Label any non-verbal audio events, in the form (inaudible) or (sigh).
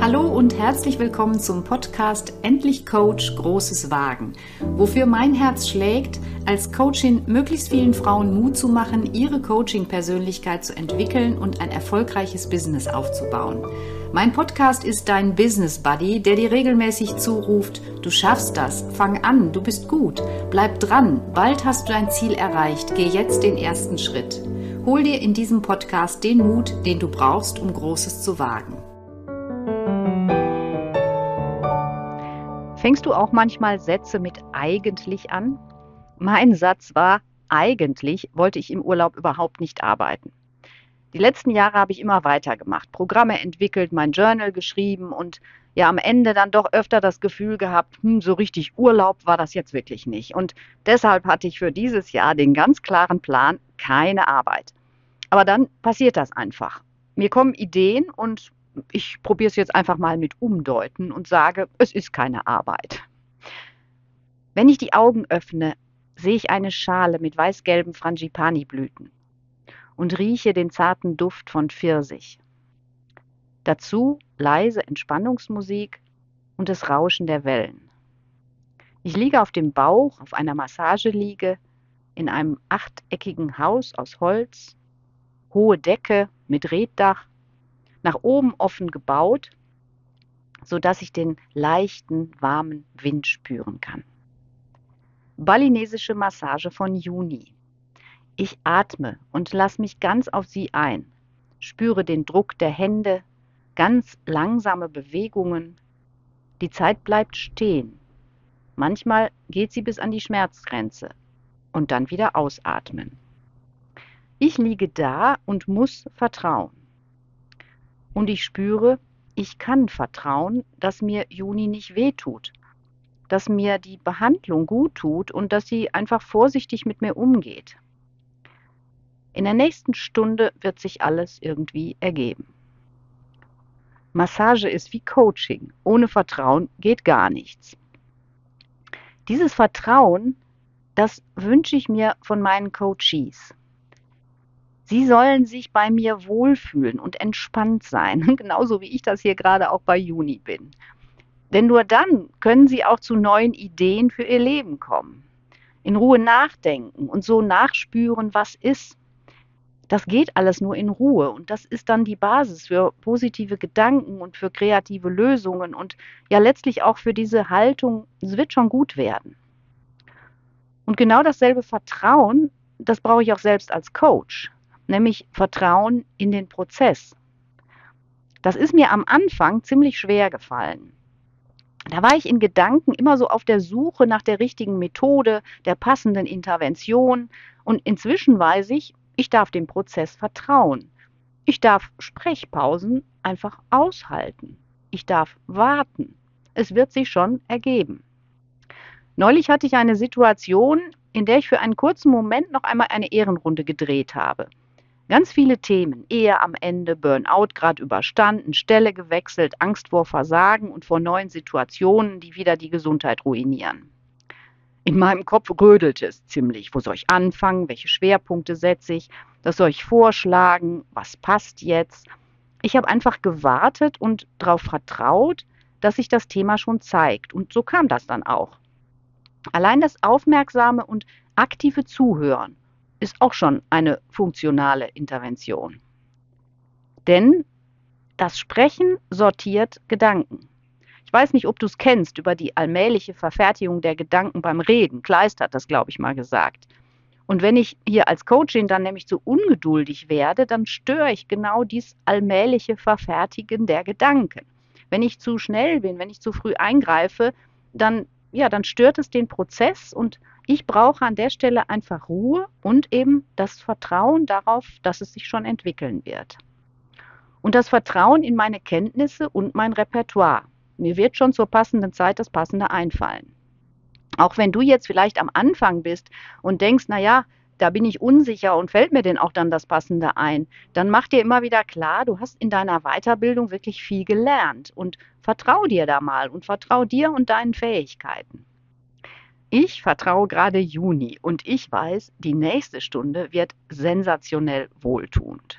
Hallo und herzlich willkommen zum Podcast Endlich Coach Großes Wagen, wofür mein Herz schlägt, als Coachin möglichst vielen Frauen Mut zu machen, ihre Coaching-Persönlichkeit zu entwickeln und ein erfolgreiches Business aufzubauen. Mein Podcast ist dein Business Buddy, der dir regelmäßig zuruft, du schaffst das, fang an, du bist gut, bleib dran, bald hast du dein Ziel erreicht, geh jetzt den ersten Schritt. Hol dir in diesem Podcast den Mut, den du brauchst, um Großes zu wagen. Fängst du auch manchmal Sätze mit eigentlich an? Mein Satz war, eigentlich wollte ich im Urlaub überhaupt nicht arbeiten. Die letzten Jahre habe ich immer weitergemacht, Programme entwickelt, mein Journal geschrieben und ja am Ende dann doch öfter das Gefühl gehabt, hm, so richtig Urlaub war das jetzt wirklich nicht. Und deshalb hatte ich für dieses Jahr den ganz klaren Plan, keine Arbeit. Aber dann passiert das einfach. Mir kommen Ideen und ich probiere es jetzt einfach mal mit Umdeuten und sage, es ist keine Arbeit. Wenn ich die Augen öffne, sehe ich eine Schale mit weißgelben Frangipani-Blüten und rieche den zarten Duft von Pfirsich. Dazu leise Entspannungsmusik und das Rauschen der Wellen. Ich liege auf dem Bauch auf einer Massageliege in einem achteckigen Haus aus Holz, hohe Decke mit Reddach nach oben offen gebaut, so dass ich den leichten, warmen Wind spüren kann. Balinesische Massage von Juni. Ich atme und lass mich ganz auf sie ein, spüre den Druck der Hände, ganz langsame Bewegungen. Die Zeit bleibt stehen. Manchmal geht sie bis an die Schmerzgrenze und dann wieder ausatmen. Ich liege da und muss vertrauen. Und ich spüre, ich kann vertrauen, dass mir Juni nicht wehtut, dass mir die Behandlung gut tut und dass sie einfach vorsichtig mit mir umgeht. In der nächsten Stunde wird sich alles irgendwie ergeben. Massage ist wie Coaching. Ohne Vertrauen geht gar nichts. Dieses Vertrauen, das wünsche ich mir von meinen Coaches. Sie sollen sich bei mir wohlfühlen und entspannt sein, (laughs) genauso wie ich das hier gerade auch bei Juni bin. Denn nur dann können sie auch zu neuen Ideen für ihr Leben kommen. In Ruhe nachdenken und so nachspüren, was ist. Das geht alles nur in Ruhe und das ist dann die Basis für positive Gedanken und für kreative Lösungen und ja letztlich auch für diese Haltung, es wird schon gut werden. Und genau dasselbe Vertrauen, das brauche ich auch selbst als Coach nämlich Vertrauen in den Prozess. Das ist mir am Anfang ziemlich schwer gefallen. Da war ich in Gedanken immer so auf der Suche nach der richtigen Methode, der passenden Intervention. Und inzwischen weiß ich, ich darf dem Prozess vertrauen. Ich darf Sprechpausen einfach aushalten. Ich darf warten. Es wird sich schon ergeben. Neulich hatte ich eine Situation, in der ich für einen kurzen Moment noch einmal eine Ehrenrunde gedreht habe. Ganz viele Themen. Ehe am Ende, Burnout gerade überstanden, Stelle gewechselt, Angst vor Versagen und vor neuen Situationen, die wieder die Gesundheit ruinieren. In meinem Kopf rödelte es ziemlich. Wo soll ich anfangen? Welche Schwerpunkte setze ich? Was soll ich vorschlagen? Was passt jetzt? Ich habe einfach gewartet und darauf vertraut, dass sich das Thema schon zeigt. Und so kam das dann auch. Allein das aufmerksame und aktive Zuhören ist auch schon eine funktionale Intervention. Denn das Sprechen sortiert Gedanken. Ich weiß nicht, ob du es kennst über die allmähliche Verfertigung der Gedanken beim Reden. Kleist hat das, glaube ich, mal gesagt. Und wenn ich hier als Coaching dann nämlich zu ungeduldig werde, dann störe ich genau dies allmähliche Verfertigen der Gedanken. Wenn ich zu schnell bin, wenn ich zu früh eingreife, dann, ja, dann stört es den Prozess und ich brauche an der Stelle einfach Ruhe und eben das Vertrauen darauf, dass es sich schon entwickeln wird. Und das Vertrauen in meine Kenntnisse und mein Repertoire. Mir wird schon zur passenden Zeit das Passende einfallen. Auch wenn du jetzt vielleicht am Anfang bist und denkst, na ja, da bin ich unsicher und fällt mir denn auch dann das Passende ein, dann mach dir immer wieder klar, du hast in deiner Weiterbildung wirklich viel gelernt und vertrau dir da mal und vertrau dir und deinen Fähigkeiten. Ich vertraue gerade Juni und ich weiß, die nächste Stunde wird sensationell wohltuend.